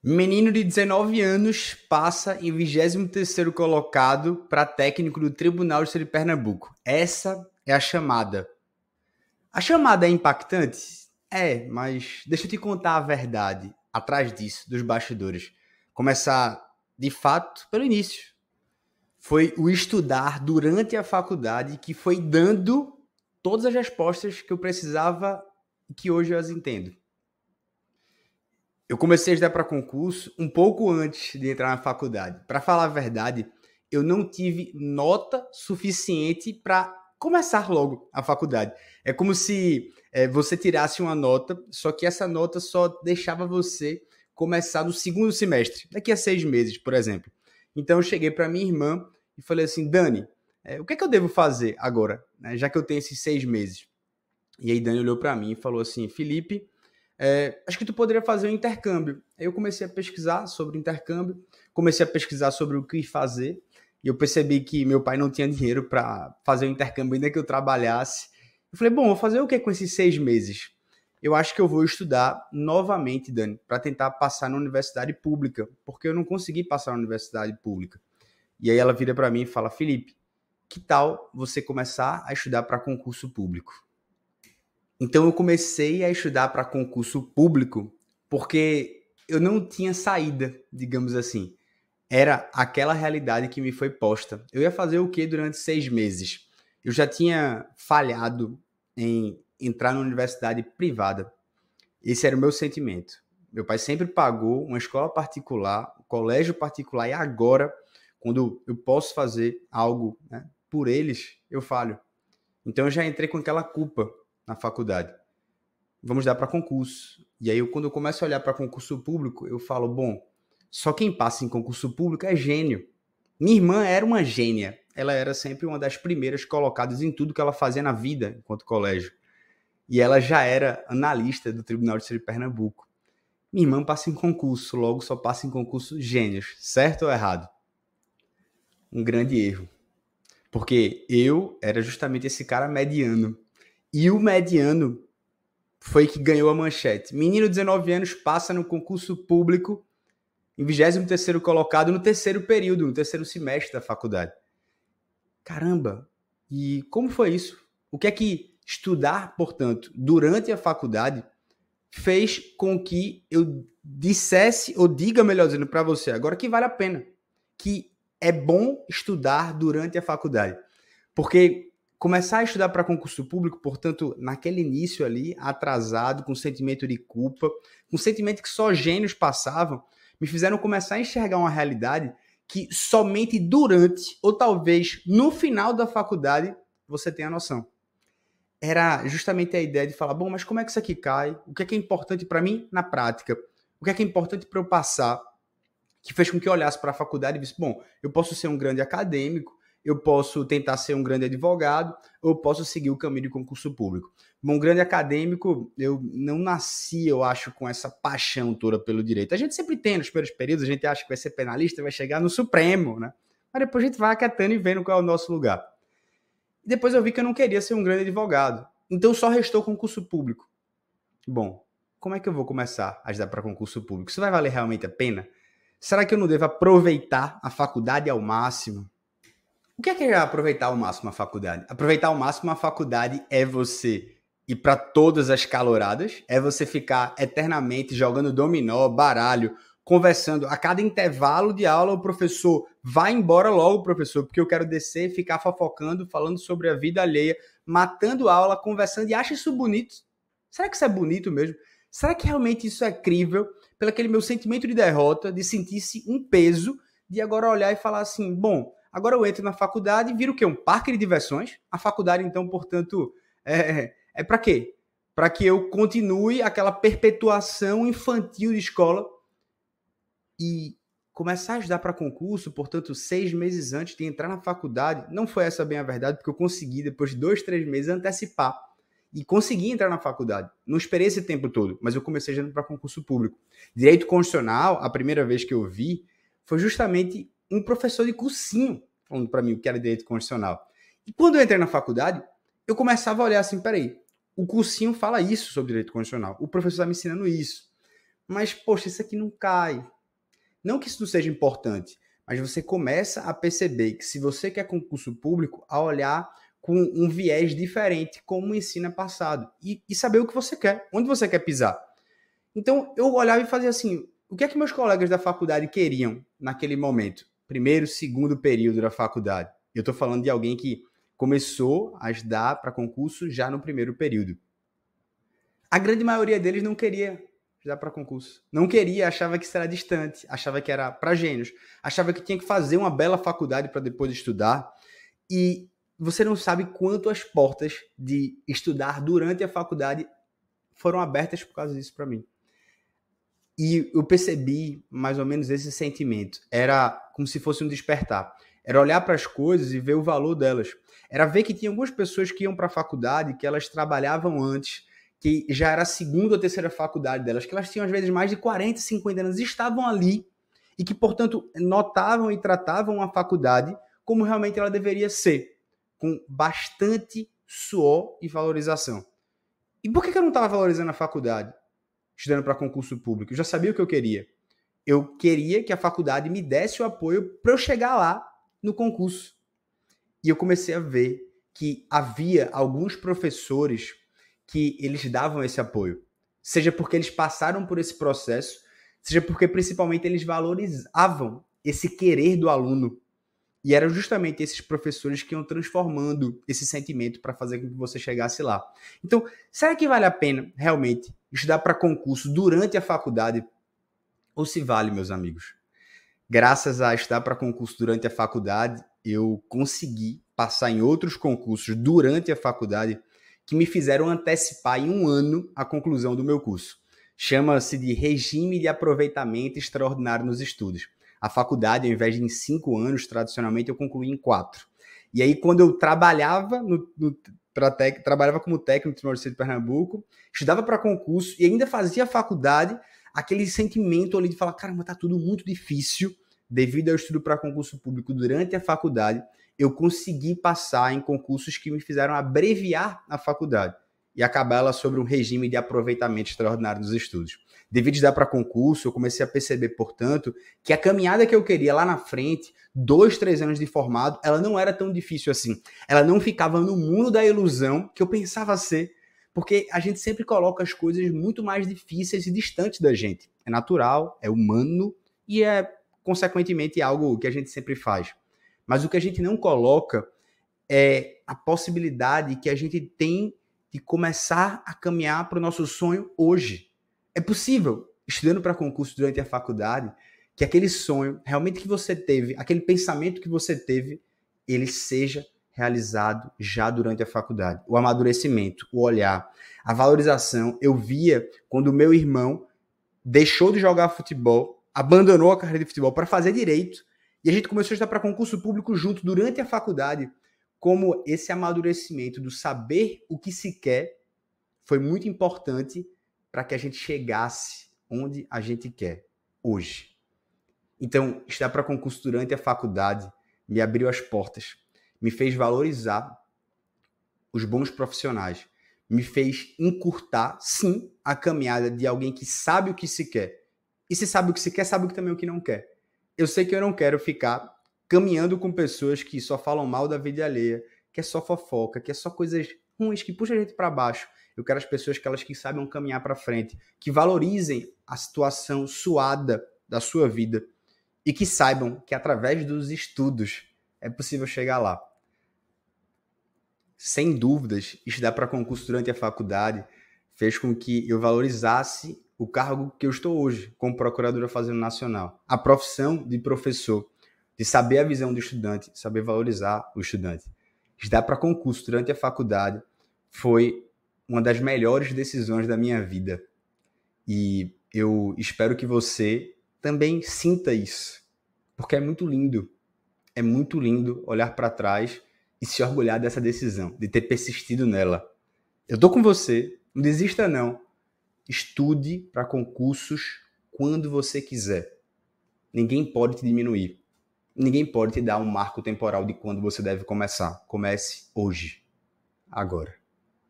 Menino de 19 anos passa em 23º colocado para técnico do Tribunal de Pernambuco. Essa é a chamada. A chamada é impactante? É, mas deixa eu te contar a verdade atrás disso, dos bastidores. Começar, de fato, pelo início. Foi o estudar durante a faculdade que foi dando todas as respostas que eu precisava e que hoje eu as entendo. Eu comecei a estudar para concurso um pouco antes de entrar na faculdade. Para falar a verdade, eu não tive nota suficiente para começar logo a faculdade. É como se é, você tirasse uma nota, só que essa nota só deixava você começar no segundo semestre, daqui a seis meses, por exemplo. Então eu cheguei para minha irmã e falei assim, Dani, é, o que é que eu devo fazer agora, né, já que eu tenho esses seis meses? E aí Dani olhou para mim e falou assim, Felipe, é, acho que tu poderia fazer um intercâmbio. Aí eu comecei a pesquisar sobre intercâmbio, comecei a pesquisar sobre o que fazer, e eu percebi que meu pai não tinha dinheiro para fazer o intercâmbio ainda que eu trabalhasse. Eu falei, bom, vou fazer o que com esses seis meses? Eu acho que eu vou estudar novamente, Dani, para tentar passar na universidade pública, porque eu não consegui passar na universidade pública. E aí ela vira para mim e fala, Felipe, que tal você começar a estudar para concurso público? Então eu comecei a estudar para concurso público porque eu não tinha saída, digamos assim. Era aquela realidade que me foi posta. Eu ia fazer o que durante seis meses? Eu já tinha falhado em entrar na universidade privada. Esse era o meu sentimento. Meu pai sempre pagou uma escola particular, um colégio particular, e agora, quando eu posso fazer algo né, por eles, eu falho. Então eu já entrei com aquela culpa na faculdade. Vamos dar para concurso. E aí, eu, quando eu começo a olhar para concurso público, eu falo: bom, só quem passa em concurso público é gênio. Minha irmã era uma gênia. Ela era sempre uma das primeiras colocadas em tudo que ela fazia na vida enquanto colégio. E ela já era analista do Tribunal de Justiça de Pernambuco. Minha irmã passa em concurso, logo só passa em concurso gênios. Certo ou errado? Um grande erro. Porque eu era justamente esse cara mediano e o mediano foi que ganhou a manchete. Menino de 19 anos passa no concurso público em 23º colocado no terceiro período, no terceiro semestre da faculdade. Caramba! E como foi isso? O que é que estudar, portanto, durante a faculdade fez com que eu dissesse ou diga, melhor dizendo, para você agora que vale a pena, que é bom estudar durante a faculdade. Porque começar a estudar para concurso público, portanto, naquele início ali, atrasado, com sentimento de culpa, com sentimento que só gênios passavam, me fizeram começar a enxergar uma realidade que somente durante, ou talvez no final da faculdade, você tem a noção. Era justamente a ideia de falar, bom, mas como é que isso aqui cai? O que é, que é importante para mim na prática? O que é, que é importante para eu passar? Que fez com que eu olhasse para a faculdade e disse, bom, eu posso ser um grande acadêmico, eu posso tentar ser um grande advogado, ou posso seguir o caminho de concurso público. Bom, grande acadêmico, eu não nasci, eu acho, com essa paixão toda pelo direito. A gente sempre tem nos primeiros períodos, a gente acha que vai ser penalista, vai chegar no Supremo, né? Mas depois a gente vai acatando e vendo qual é o nosso lugar. Depois eu vi que eu não queria ser um grande advogado. Então só restou concurso público. Bom, como é que eu vou começar a ajudar para concurso público? Isso vai valer realmente a pena? Será que eu não devo aproveitar a faculdade ao máximo? O que é, que é aproveitar ao máximo a faculdade? Aproveitar ao máximo a faculdade é você ir para todas as caloradas, é você ficar eternamente jogando dominó, baralho, conversando. A cada intervalo de aula, o professor vai embora logo, professor, porque eu quero descer, ficar fofocando, falando sobre a vida alheia, matando aula, conversando e acha isso bonito. Será que isso é bonito mesmo? Será que realmente isso é crível? Pelo aquele meu sentimento de derrota, de sentir-se um peso, de agora olhar e falar assim: bom, Agora eu entro na faculdade e viro o quê? Um parque de diversões. A faculdade, então, portanto, é, é para quê? Para que eu continue aquela perpetuação infantil de escola e começar a estudar para concurso, portanto, seis meses antes de entrar na faculdade. Não foi essa bem a verdade, porque eu consegui, depois de dois, três meses, antecipar e consegui entrar na faculdade. Não esperei esse tempo todo, mas eu comecei já para concurso público. Direito constitucional, a primeira vez que eu vi, foi justamente um professor de cursinho falando para mim o que era direito constitucional. E quando eu entrei na faculdade, eu começava a olhar assim, peraí, o cursinho fala isso sobre direito constitucional, o professor está me ensinando isso. mas poxa, isso aqui não cai. Não que isso não seja importante, mas você começa a perceber que se você quer concurso público, a olhar com um viés diferente, como o ensino é passado, e, e saber o que você quer, onde você quer pisar. Então eu olhava e fazia assim: o que é que meus colegas da faculdade queriam naquele momento? Primeiro, segundo período da faculdade. Eu estou falando de alguém que começou a estudar para concurso já no primeiro período. A grande maioria deles não queria estudar para concurso. Não queria, achava que isso era distante, achava que era para gênios, achava que tinha que fazer uma bela faculdade para depois estudar. E você não sabe quanto as portas de estudar durante a faculdade foram abertas por causa disso para mim. E eu percebi mais ou menos esse sentimento. Era como se fosse um despertar. Era olhar para as coisas e ver o valor delas. Era ver que tinha algumas pessoas que iam para a faculdade, que elas trabalhavam antes, que já era a segunda ou terceira faculdade delas, que elas tinham às vezes mais de 40, 50 anos, estavam ali e que, portanto, notavam e tratavam a faculdade como realmente ela deveria ser, com bastante suor e valorização. E por que eu não estava valorizando a faculdade, estudando para concurso público? Eu já sabia o que eu queria. Eu queria que a faculdade me desse o apoio para eu chegar lá no concurso. E eu comecei a ver que havia alguns professores que eles davam esse apoio. Seja porque eles passaram por esse processo, seja porque principalmente eles valorizavam esse querer do aluno. E eram justamente esses professores que iam transformando esse sentimento para fazer com que você chegasse lá. Então, será que vale a pena realmente estudar para concurso durante a faculdade? Ou se vale, meus amigos? Graças a estudar para concurso durante a faculdade, eu consegui passar em outros concursos durante a faculdade que me fizeram antecipar em um ano a conclusão do meu curso. Chama-se de Regime de Aproveitamento Extraordinário nos Estudos. A faculdade, ao invés de em cinco anos, tradicionalmente eu concluí em quatro. E aí, quando eu trabalhava no, no tec, trabalhava como técnico no Universidade de Pernambuco, estudava para concurso e ainda fazia faculdade, aquele sentimento ali de falar, caramba, tá tudo muito difícil devido ao estudo para concurso público durante a faculdade eu consegui passar em concursos que me fizeram abreviar a faculdade e acabar ela sobre um regime de aproveitamento extraordinário dos estudos. Devido a dar para concurso, eu comecei a perceber, portanto, que a caminhada que eu queria lá na frente, dois, três anos de formado, ela não era tão difícil assim. Ela não ficava no mundo da ilusão que eu pensava ser, porque a gente sempre coloca as coisas muito mais difíceis e distantes da gente. É natural, é humano e é, consequentemente, algo que a gente sempre faz. Mas o que a gente não coloca é a possibilidade que a gente tem de começar a caminhar para o nosso sonho hoje. É possível, estudando para concurso durante a faculdade, que aquele sonho realmente que você teve, aquele pensamento que você teve, ele seja realizado já durante a faculdade. O amadurecimento, o olhar, a valorização. Eu via quando o meu irmão deixou de jogar futebol, abandonou a carreira de futebol para fazer direito e a gente começou a estudar para concurso público junto durante a faculdade, como esse amadurecimento do saber o que se quer foi muito importante para que a gente chegasse onde a gente quer hoje. Então, estudar para concurso durante a faculdade me abriu as portas, me fez valorizar os bons profissionais, me fez encurtar, sim, a caminhada de alguém que sabe o que se quer. E se sabe o que se quer, sabe também o que não quer eu sei que eu não quero ficar caminhando com pessoas que só falam mal da vida alheia, que é só fofoca, que é só coisas ruins que puxa a gente para baixo. Eu quero as pessoas que elas que sabem caminhar para frente, que valorizem a situação suada da sua vida e que saibam que através dos estudos é possível chegar lá. Sem dúvidas, estudar para concurso durante a faculdade fez com que eu valorizasse o cargo que eu estou hoje, como procuradora fazendo nacional. A profissão de professor, de saber a visão do estudante, saber valorizar o estudante. Estudar para concurso durante a faculdade foi uma das melhores decisões da minha vida. E eu espero que você também sinta isso, porque é muito lindo. É muito lindo olhar para trás e se orgulhar dessa decisão, de ter persistido nela. Eu tô com você, não desista não Estude para concursos quando você quiser. Ninguém pode te diminuir. Ninguém pode te dar um marco temporal de quando você deve começar. Comece hoje. Agora.